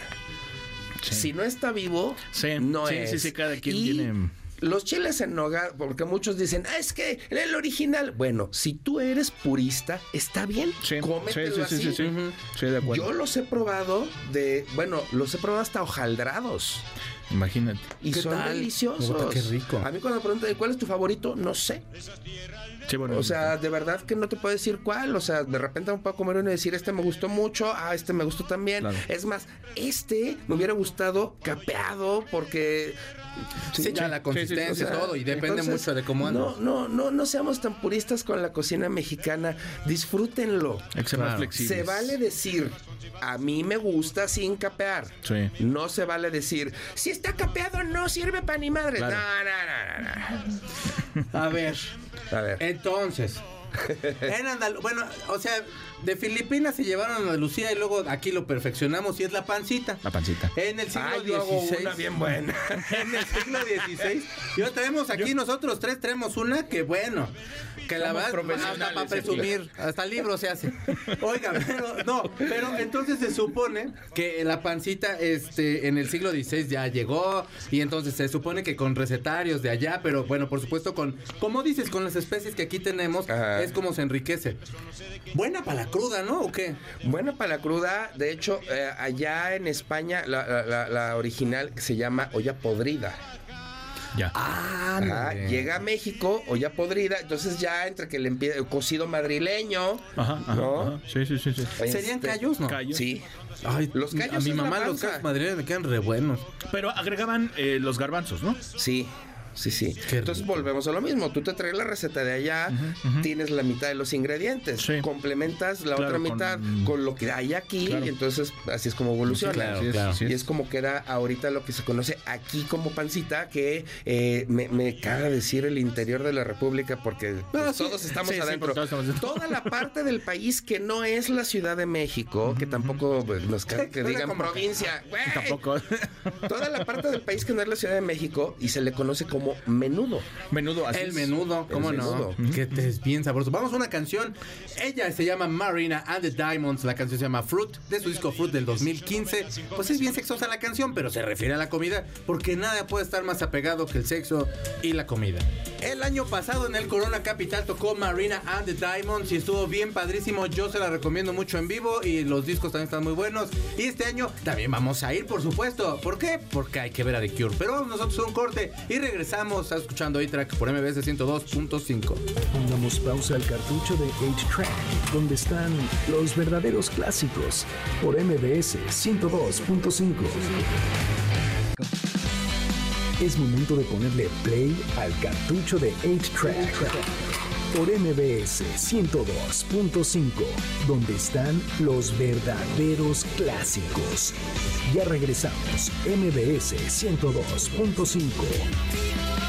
Sí. Si no está vivo, Sí, no sí, es. sí, sí, cada quien Y tiene- Los chiles en nogada, porque muchos dicen, "Ah, es que el original. Bueno, si tú eres purista, está bien. Sí, cómetelo sí, sí, sí, así. sí, sí. Sí, de acuerdo. Yo los he probado de, bueno, los he probado hasta hojaldrados. Imagínate. Y ¿Qué son tal? deliciosos. Qué rico. A mí cuando me preguntan cuál es tu favorito, no sé. Sí, bueno, O sea, de verdad que no te puedo decir cuál. O sea, de repente me puedo comer uno y decir, este me gustó mucho, ah, este me gustó también. Claro. Es más, este me hubiera gustado capeado porque... Sí, ya la consistencia o sea, y todo, y depende entonces, mucho de cómo andas. No, no, no, no seamos tan puristas con la cocina mexicana. Disfrútenlo. Claro. Se vale decir, a mí me gusta sin capear. Sí. No se vale decir, si está capeado no sirve para ni madre. Claro. No, no, no, no, A ver. no. A ver. Entonces, en Andal bueno, o sea, de Filipinas se llevaron a Andalucía y luego aquí lo perfeccionamos y es la pancita. La pancita. En el siglo Ah, XVI. una bien buena. En el siglo XVI. Yo tenemos aquí nosotros tres, tenemos una que bueno. Que la verdad, hasta para presumir, hasta libro se hace. Oiga, pero no, pero entonces se supone que la pancita este en el siglo XVI ya llegó y entonces se supone que con recetarios de allá, pero bueno, por supuesto con, como dices, con las especies que aquí tenemos, Ajá. es como se enriquece. Buena para la cruda, ¿no? ¿O qué? Buena para la cruda. De hecho, eh, allá en España, la, la- la- la original se llama olla podrida. Ya. Ah, Ajá, llega a México, olla podrida. Entonces ya entre que le empieza el cocido madrileño. Ajá, ajá, ¿no? ajá. Sí, sí, sí, sí. ¿Serían Este, callos, no? callos. Sí. Ay, Los callos a mi mamá los callos madrileños me quedan re buenos. Pero agregaban eh, los garbanzos, ¿no? Sí. Sí, sí. Qué Entonces volvemos a lo mismo. Tú te traes la receta de allá, tienes la mitad de los ingredientes, Sí. complementas la Claro, otra mitad con lo que hay aquí Claro. y entonces así es como evoluciona. claro. Y es como queda ahorita lo que se conoce aquí como pancita, que eh, me, me caga decir el interior de la República porque pues, todos estamos Sí, sí, adentro. todos estamos adentro. Toda la parte del país que no es la Ciudad de México, que tampoco pues, nos caga que digan como- provincia. Tampoco. Toda la parte del país que no es la Ciudad de México y se le conoce como menudo. Menudo, así El es. menudo, ¿cómo El no? menudo. Que te es bien sabroso. Vamos a una canción. Ella se llama Marina and the Diamonds. La canción se llama Fruit, de su disco Fruit del 2015. Pues es bien sexosa la canción, pero se refiere a la comida, porque nada puede estar más apegado que el sexo y la comida. El año pasado en el Corona Capital tocó Marina and the Diamonds y estuvo bien padrísimo. Yo se la recomiendo mucho en vivo y los discos también están muy buenos. Y este año también vamos a ir, por supuesto. ¿Por qué? Porque hay que ver a The Cure. Pero vamos nosotros a un corte y regresamos. Estás escuchando A-Track por MBS 102.5. Pongamos pausa al cartucho de 8-Track, donde están los verdaderos clásicos, por MBS 102.5. Es momento de ponerle play al cartucho de 8-Track por MBS 102.5, donde están los verdaderos clásicos. Ya regresamos, MBS 102.5.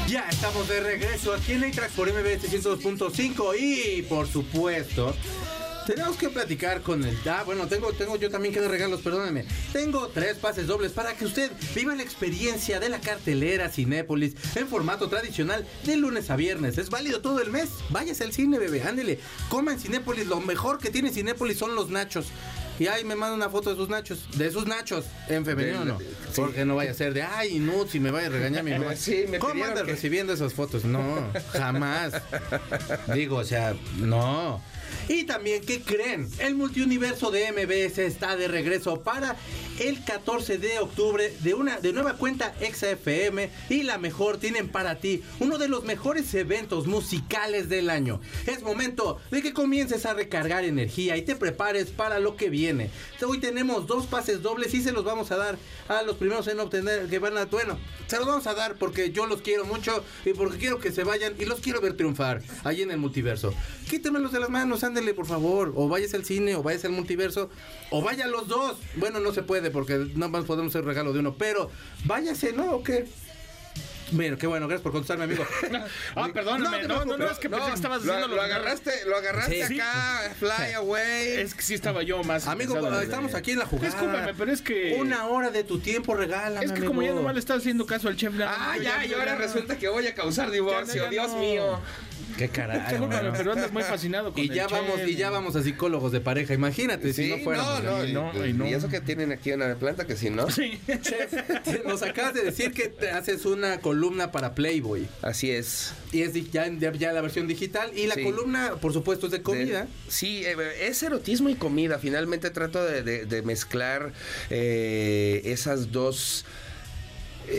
Ya estamos de regreso aquí en A-Track por MBS 102.5 y por supuesto tenemos que platicar con el ah, bueno, tengo, tengo yo también que dar regalos, perdónenme. Tengo tres pases dobles para que usted viva la experiencia de la cartelera Cinépolis en formato tradicional de lunes a viernes. Es válido todo el mes. Váyase al cine, bebé, ándele. Coma en Cinépolis. Lo mejor que tiene Cinépolis son los nachos. Y ahí me manda una foto de sus nachos. De sus nachos. En femenino no. Porque no vaya a ser de, ay, no, si me vaya a regañar mi mamá. Sí, me ¿Cómo andas que- recibiendo esas fotos? No, jamás. Digo, o sea, no. Y también, ¿qué creen? El multiuniverso de MBS está de regreso para el 14 de octubre de una de nueva cuenta XFM y la mejor tienen para ti uno de los mejores eventos musicales del año. Es momento de que comiences a recargar energía y te prepares para lo que viene. Hoy tenemos dos pases dobles y se los vamos a dar a los primeros en obtener que van a bueno, se los vamos a dar porque yo los quiero mucho y porque quiero que se vayan y los quiero ver triunfar ahí en el multiverso. Quítemelos de las manos, ándele por favor, o vayas al cine o vayas al multiverso o vaya los dos. Bueno, no se puede porque no más podemos hacer regalo de uno, pero váyase, ¿no? ¿O qué? Bueno, qué bueno, gracias por contestarme, amigo. ah, perdóname. No, no, no, es que pensé que estabas diciendo lo agarraste, lo agarraste acá, fly away. Es que sí estaba yo más. Amigo, estamos aquí en la jugada. Discúlpame, pero es que. Una hora de tu tiempo regálame, Es que como ya nomás le estás haciendo caso al chef. Ah, ya, y ahora resulta que voy a causar divorcio, no, Dios no. mío. Qué caray. Mano. pero andas muy fascinado con Y el ya vamos, y ya vamos a psicólogos de pareja. Imagínate si no fuéramos. no, no, y y, no, y no. y eso que tienen aquí en la planta, que si no. Sí. Chef, nos acabas de decir que te haces una columna para Playboy. Así es. Y es ya, ya, ya la versión digital. Y la Sí. columna, por supuesto, es de comida. De- sí, eh, es erotismo y comida. Finalmente trato de, de- de mezclar eh, esas dos.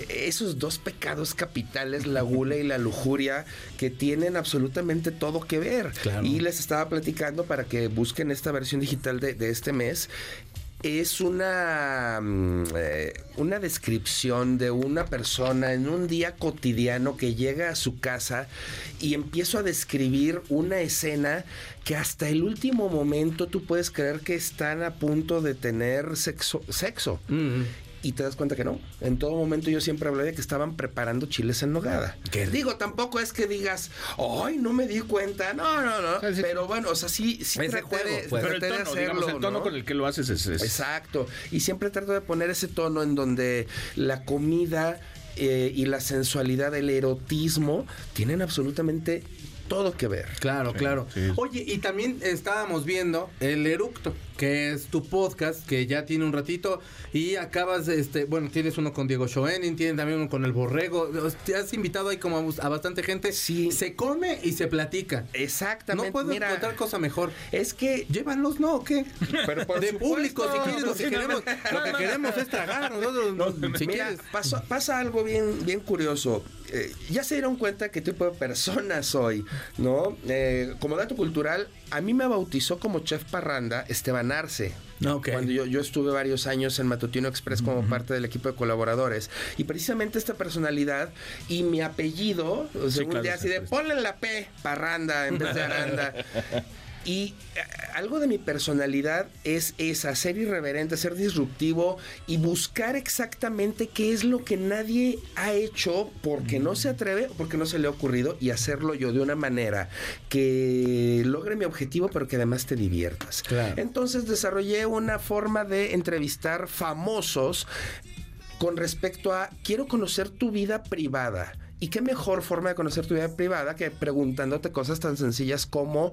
Esos dos pecados capitales, la gula y la lujuria, que tienen absolutamente todo que ver. Claro. Y les estaba platicando para que busquen esta versión digital de, de este mes. Es una, mm, eh, una descripción de una persona en un día cotidiano que llega a su casa y empiezo a describir una escena que hasta el último momento tú puedes creer que están a punto de tener sexo. sexo. Mm. Y te das cuenta que no. En todo momento yo siempre hablé de que estaban preparando chiles en nogada. Qué. Digo, tampoco es que digas, ay, no me di cuenta. No, no, no. sí- Pero bueno, o sea, sí, sí Es de traté juego, de, pues. Pero el de tono, digamos, hacerlo, el tono ¿no? con el que lo haces es. es- Exacto. Y siempre trato de poner ese tono en donde la comida eh, y la sensualidad, el erotismo, tienen absolutamente todo que ver. Claro, claro. sí. Oye, y también estábamos viendo El Eructo, que es tu podcast que ya tiene un ratito y acabas, este, bueno, tienes uno con Diego Schoening, tienes también uno con El Borrego, te has invitado ahí como a, a bastante gente. Sí. Se come y se platica. Exactamente. No puedo Mira, encontrar cosa mejor. es que Llévanos, ¿no? ¿O qué? Pero por de supuesto. público, si quieres, lo que no, queremos, no. lo que queremos es tragar, nosotros, si Mira, quieres. pasa, pasa algo bien, bien curioso. Eh, ya se dieron cuenta qué tipo de persona soy, ¿no? Eh, como dato cultural, a mí me bautizó como chef parranda Esteban Arce. Ok. Cuando yo, yo estuve varios años en Matutino Express como parte del equipo de colaboradores. Y precisamente esta personalidad y mi apellido, o sea, Sí, un claro, día sí, así de ponle la P, parranda en vez de aranda. Y eh, algo de mi personalidad es esa, ser irreverente, ser disruptivo y buscar exactamente qué es lo que nadie ha hecho porque no se atreve o porque no se le ha ocurrido y hacerlo yo de una manera que logre mi objetivo pero que además te diviertas. Claro. Entonces desarrollé una forma de entrevistar famosos con respecto a quiero conocer tu vida privada. ¿Y qué mejor forma de conocer tu vida privada que preguntándote cosas tan sencillas como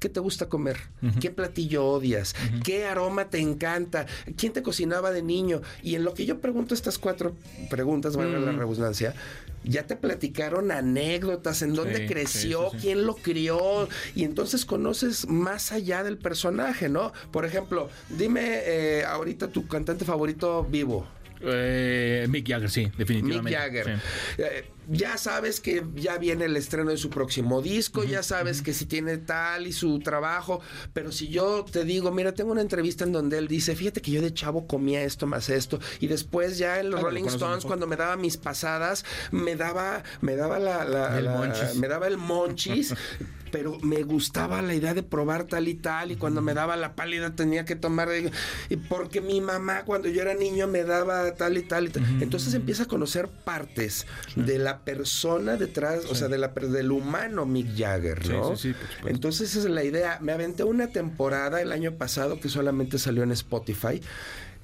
¿Qué te gusta comer? ¿Qué platillo odias? ¿Qué aroma te encanta? ¿Quién te cocinaba de niño? Y en lo que yo pregunto estas cuatro preguntas, valga la redundancia, ya te platicaron anécdotas, en dónde Sí, creció, sí, sí, sí. quién lo crió, y entonces conoces más allá del personaje, ¿no? Por ejemplo, dime eh, ahorita tu cantante favorito vivo. Eh, Mick Jagger, sí, definitivamente. Mick Jagger. Eh, ya sabes que ya viene el estreno de su próximo disco, ya sabes que si tiene tal y su trabajo, pero si yo te digo, mira, tengo una entrevista en donde él dice, fíjate que yo de chavo comía esto más esto, y después ya en los Ah, Rolling Stones, cuando me daba mis pasadas, me daba, me daba la, la- El la- me daba el monchis. Pero me gustaba la idea de probar tal y tal, y cuando me daba la pálida tenía que tomar, y porque mi mamá cuando yo era niño me daba tal y tal y tal. Entonces empieza a conocer partes de la persona detrás, o sea, de la, del humano Mick Jagger, ¿no? sí, sí. Entonces esa es la idea. Me aventé una temporada el año pasado que solamente salió en Spotify.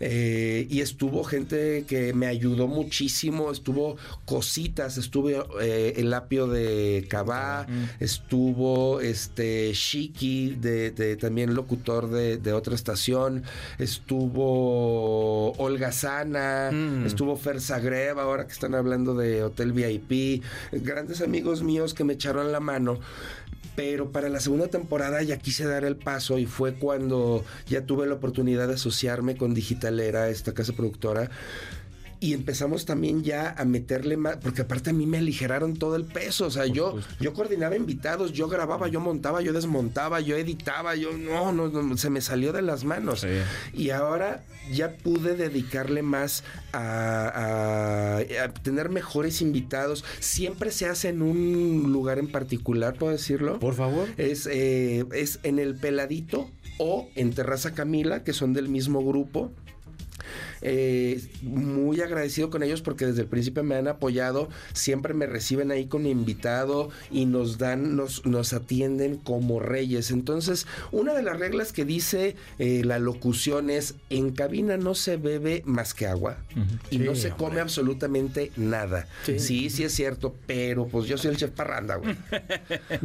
Eh, y estuvo gente que me ayudó muchísimo, estuvo cositas, estuvo eh, el apio de Cabá, estuvo este Shiki, de, de- también locutor de, de otra estación, estuvo Olga Sana, Mm. estuvo Fer Zagreb, ahora que están hablando de Hotel VIP, grandes amigos míos que me echaron la mano. Pero para la segunda temporada ya quise dar el paso y fue cuando ya tuve la oportunidad de asociarme con Digitalera, esta casa productora. Y empezamos también ya a meterle más, porque aparte a mí me aligeraron todo el peso. O sea, yo, yo coordinaba invitados, yo grababa, yo montaba, yo desmontaba, yo editaba, yo no, no, no, se me salió de las manos. Sí. Y ahora ya pude dedicarle más a, a- a tener mejores invitados. Siempre se hace en un lugar en particular, ¿puedo decirlo? Por favor. Es, eh, es en el Peladito o en Terraza Camila, que son del mismo grupo. Eh, muy agradecido con ellos porque desde el principio me han apoyado, siempre me reciben ahí con invitado y nos dan, nos, nos atienden como reyes. Entonces, una de las reglas que dice eh, la locución es en cabina no se bebe más que agua y no se come absolutamente nada. Sí. sí, es cierto, pero pues yo soy el chef parranda, güey.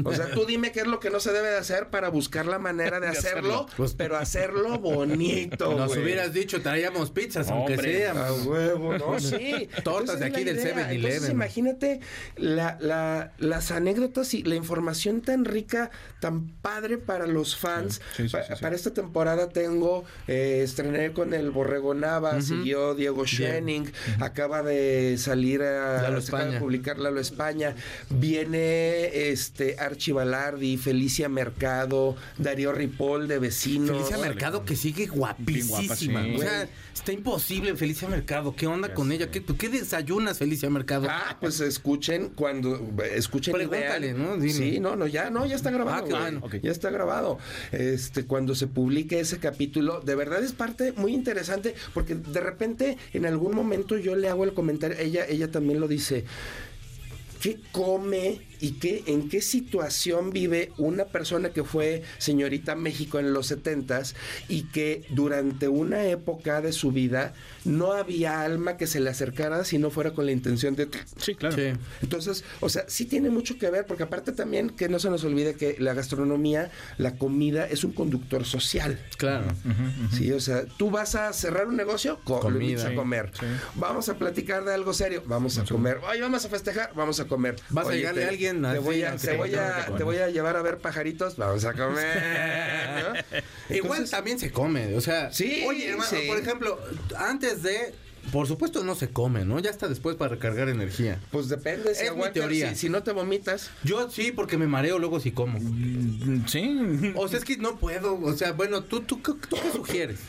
O sea, tú dime qué es lo que no se debe de hacer para buscar la manera de hacerlo, Pues- pero hacerlo bonito. Nos hubieras dicho, traíamos pizzas, aunque Hombre. sea. A huevo, ¿no? Sí. Tortas de aquí del idea. 7-Eleven. Entonces, imagínate la, la- las anécdotas y la información tan rica, tan padre para los fans. Sí, sí, sí, Pa- sí, sí. Para esta temporada tengo, eh, estrené con el Borrego Nava, siguió Diego Schenning, acaba de salir a, Lalo se acaba de España. publicar Lalo España, viene este Archie Balardi, Felicia Mercado, Darío Ripoll de Vecinos. Felicia Mercado que sigue guapísima. Guapa. O sea, está imposible Felicia Mercado. ¿Qué onda con ella? ¿Qué, qué desayunas, Felicia Mercado? Ah, pues escuchen cuando escuchen Pregúntale. ¿no? Dile. Sí, no, no, ya, no, ya está grabado. Ah, qué bueno. Ya está grabado. Este, cuando se publique ese capítulo, de verdad es parte muy interesante porque de repente en algún momento yo le hago el comentario, ella, ella también lo dice. ¿Qué come y qué, en qué situación vive una persona que fue señorita México en los 70s y que durante una época de su vida no había alma que se le acercara si no fuera con la intención de Sí, claro. Sí. entonces, o sea, sí tiene mucho que ver, porque aparte también que no se nos olvide que la gastronomía, la comida es un conductor social. Claro. Sí, o sea, tú vas a cerrar un negocio, Comida. a Sí, comer. Vamos a platicar de algo serio, vamos a comer. Oye, vamos a festejar, vamos a comer. Vas a llegarle te- a alguien Te así, voy a, te voy a, bueno. te voy a llevar a ver pajaritos, vamos a comer. ¿no? Igual Entonces, también se come, o sea, Sí, oye, hermano, sí. por ejemplo, antes de, por supuesto no se come, ¿no? Ya está después para recargar energía. Pues depende si Es mi aguantas, teoría. Si, si no te vomitas. Yo sí, porque me mareo luego si como. Sí. O sea, es que no puedo, o sea, bueno, ¿tú, tú, tú qué sugieres?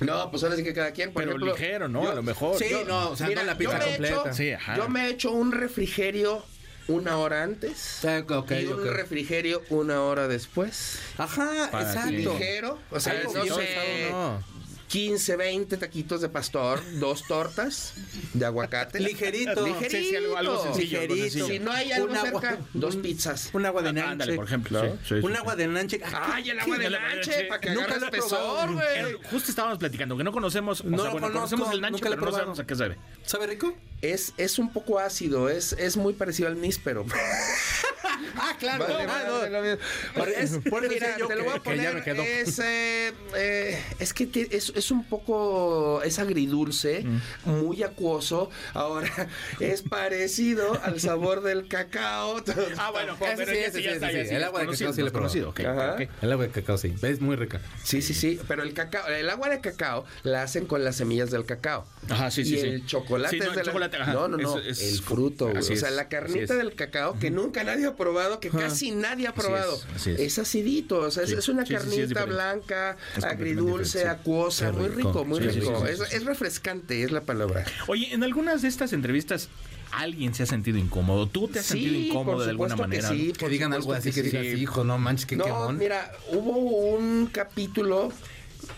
No, pues ahora sí que cada quien, por Pero ejemplo, ligero, ¿no? yo- a lo mejor. Sí, Yo- no, o sea, Mira, no la pizza completa. hecho- Sí, ajá. Yo me he hecho un refrigerio una hora antes Ah, ok, y un refrigerio una hora después. Ajá, Para exacto. Ligero, o sea, no sé, no. 15, 20 taquitos de pastor, dos tortas de aguacate. Ligerito. Ligerito. Sí, sí, algo, algo sencillo. algo Ligerito. sencillo. Si no hay algo Un agua- cerca, dos pizzas. Un agua de Ah, nanche. Ándale, por ejemplo. ¿No? sí, sí, Un sí. agua de nanche. Ay, el agua de lanche. para que Nunca agarres lo pesor, güey. Justo estábamos platicando que no conocemos, o No sea, lo bueno, conozco, conocemos el nanche, nunca lo he pero no sabemos a qué sabe. ¿Sabe rico? Es, es un poco ácido, es, es muy parecido al níspero. Ah, claro. Vale, Ah, no. vale, Por eso mira, yo te lo voy a que poner. Es, eh, eh, es que te- es, es un poco, es agridulce, muy acuoso. Ahora, es parecido al sabor del cacao. Ah, bueno, pero sí, El es agua de cacao sí lo he es conocido. El agua de cacao sí. Es muy rica. Sí, sí, sí, pero el cacao, el agua de cacao la hacen con las semillas del cacao. Ajá, sí, sí, y sí. el chocolate Sí, no, es el de la-. No, no, no, Es- es- el fruto, O sea, es, la carnita es. del cacao que nunca nadie ha probado, que casi nadie ha probado. es, así es. acidito, o sea, es- Sí, es una sí, sí, sí, es carnita diferente. blanca, agridulce, sí. acuosa, muy rico. muy Sí, sí, rico. sí, es, sí, sí. es refrescante, es la palabra. Oye, en algunas de estas entrevistas alguien se ha sentido incómodo. ¿Tú te has sentido Sí, incómodo de alguna supuesto que manera? sí, no? Que digan algo así que, sí. digas, hijo, no manches, qué no, quemón. mira, hubo un capítulo.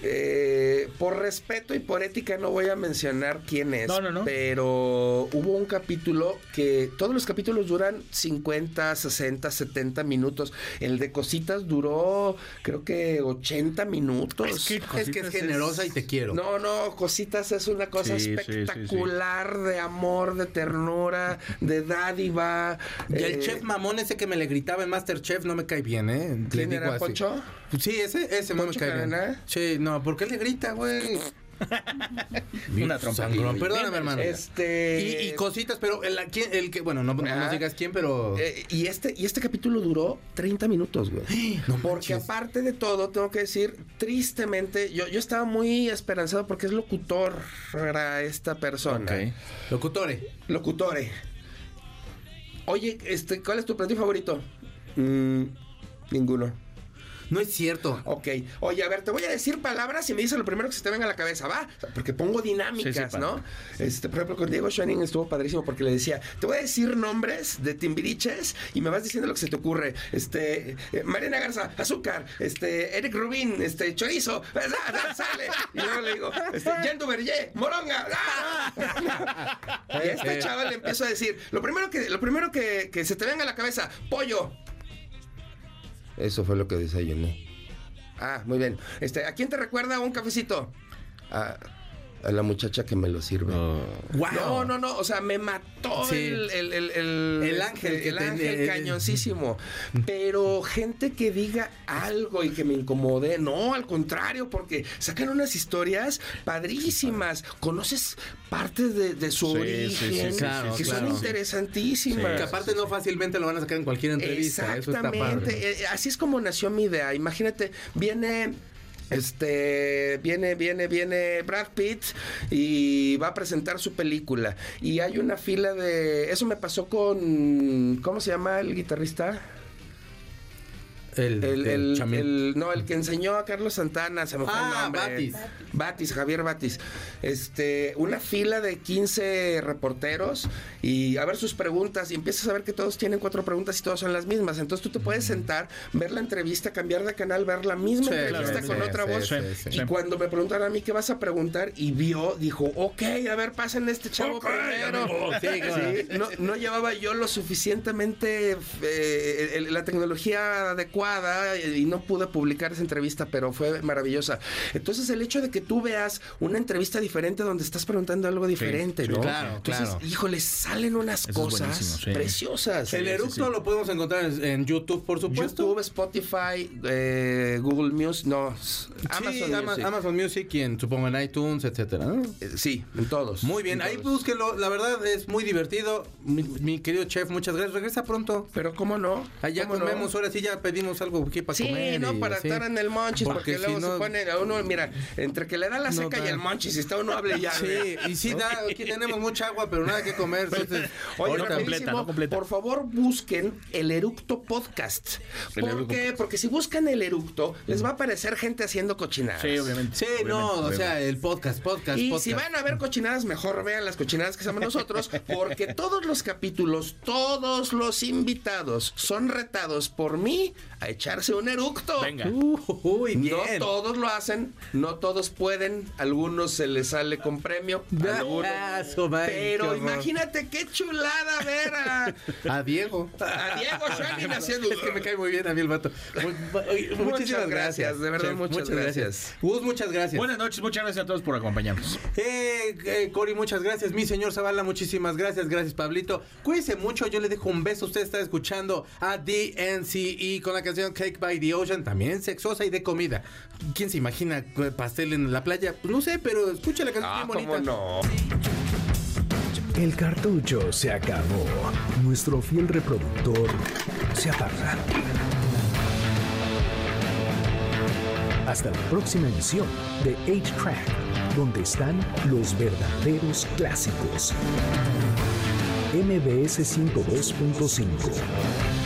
Eh, por respeto y por ética no voy a mencionar quién es, No, no, no. pero hubo un capítulo que todos los capítulos duran 50, 60, 70 minutos. El de cositas duró creo que 80 minutos. Es que Es que Cositas es generosa y te quiero. No, no, cositas es una cosa Sí, sí, sí, sí. espectacular de amor, de ternura, de dádiva. Y el eh, chef mamón ese que me le gritaba en Masterchef no me cae bien, ¿eh? Le ¿Quién digo era, así. Poncho? Sí, ese, ese no me ¿Poncho cae? Sí, no, ¿por qué le grita, güey? Una trompa. Perdóname, hermano. Este. Y, y cositas, pero el, ¿quién- el que, bueno, no, no Ah. nos digas quién, pero. Eh, y, este, y este capítulo duró 30 minutos, güey. No porque manches. aparte de todo, tengo que decir, tristemente, yo, yo estaba muy esperanzado porque es locutor era esta persona. Ok. Locutore. Locutore. Oye, este, ¿cuál es tu platillo favorito? Mm, ninguno. No es cierto. Ok. Oye, a ver, te voy a decir palabras y me dices lo primero que se te venga a la cabeza, ¿va? Porque pongo dinámicas, Sí, sí, ¿no? Este, por ejemplo, con Diego Schoening estuvo padrísimo porque le decía, te voy a decir nombres de timbiriches y me vas diciendo lo que se te ocurre. Este, eh, Mariana Garza, azúcar, este, Eric Rubin, este, chorizo, ah, sale. Y luego le digo, este, Jean Duverger, moronga. ¡ah! Y a este chaval le empiezo a decir, lo primero que, lo primero que, que se te venga a la cabeza, pollo. Eso fue lo que desayuné. Ah, muy bien. Este, ¿a quién te recuerda un cafecito? A la muchacha que me lo sirve. Wow. No, no, no. O sea, me mató Sí. el, el, el, el- El ángel que el ángel el- cañoncísimo. Pero gente que diga algo y que me incomode, no, al contrario, porque sacan unas historias padrísimas. Conoces partes de, de su Sí, origen sí, sí, sí, claro, que claro. son interesantísimas. Que aparte no fácilmente lo van a sacar en cualquier entrevista. Eso está padre. Exactamente. Eh, Así es como nació mi idea. Imagínate, viene. Este viene, viene, viene Brad Pitt y va a presentar su película. Y hay una fila de. Eso me pasó con. ¿Cómo se llama el guitarrista? El, El, el no, el que enseñó a Carlos Santana, se me fue el Ah, nombre. Batis. Batis, Javier Batis. Este, una fila de 15 reporteros y a ver sus preguntas y empiezas a ver que todos tienen cuatro preguntas y todas son las mismas. Entonces tú te puedes sentar, ver la entrevista, cambiar de canal, ver la misma Sí, entrevista claro, con sí, otra sí, voz. sí, sí, y sí. cuando me preguntaron a mí qué vas a preguntar y vio, dijo, ok, a ver, pasen este chavo Ok, primero. claro. No, no llevaba yo lo suficientemente eh, la tecnología adecuada y no pude publicar esa entrevista, pero fue maravillosa. Entonces, el hecho de que tú veas una entrevista diferente donde estás preguntando algo diferente, sí, ¿no? claro, Entonces, claro. híjole, salen unas Eso cosas sí. preciosas. El eructo lo podemos encontrar en, YouTube, por supuesto. YouTube, Spotify, eh, Google Music, no, Amazon Ama- Music. Amazon Music y en, supongo en iTunes, etcétera. ¿no? Eh, sí, en todos. Muy bien, en ahí todos. búsquelo. La verdad es muy divertido. Mi, mi querido chef, muchas gracias. Regresa pronto. Pero cómo no. Allá ¿Cómo no? comemos, ahora sí ya pedimos algo aquí para Sí, comer. no, y para así. estar en el monchis, porque, Porque luego si no- se pone a uno, mira, entre que le da la No seca y da. el monchis, y está uno hable y hable. Sí, y sí, da, aquí tenemos mucha agua, pero nada que comer. Entonces, Oye, no completa, no completa. por favor busquen el Eructo Podcast. El ¿Por Eructo qué? Porque si buscan el Eructo, les va a aparecer gente haciendo cochinadas. Sí, obviamente. Sí, no, Obviamente, o sea, el podcast, podcast, Y podcast. si van a ver cochinadas, mejor vean las cochinadas que hacemos nosotros, porque todos los capítulos, todos los invitados son retados por mí a echarse un eructo. Venga. Uh, uy, bien. No todos lo hacen, no todos pueden, algunos se les sale con premio, algunos- pero imagínate qué chulada ver a, A Diego. a Diego Schoening haciendo Es que me cae muy bien a mí el vato. Muchas Muchísimas gracias, de verdad, chef, muchas gracias. Gus, muchas gracias. Buenas noches, muchas gracias a todos por acompañarnos. Eh, eh, Cori, muchas gracias. Mi señor Zavala, muchísimas gracias. Gracias, Pablito. Cuídense mucho. Yo le dejo un beso. Usted está escuchando a DNCE con la canción Cake by the Ocean, también sexosa y de comida. ¿Quién se imagina eh, pastel en la playa? Pues no sé, pero escucha la canción Ah, bien cómo bonita. no. El cartucho se acabó. Nuestro fiel reproductor se apaga. Hasta la próxima emisión de 8-Track, donde están los verdaderos clásicos. MBS 102.5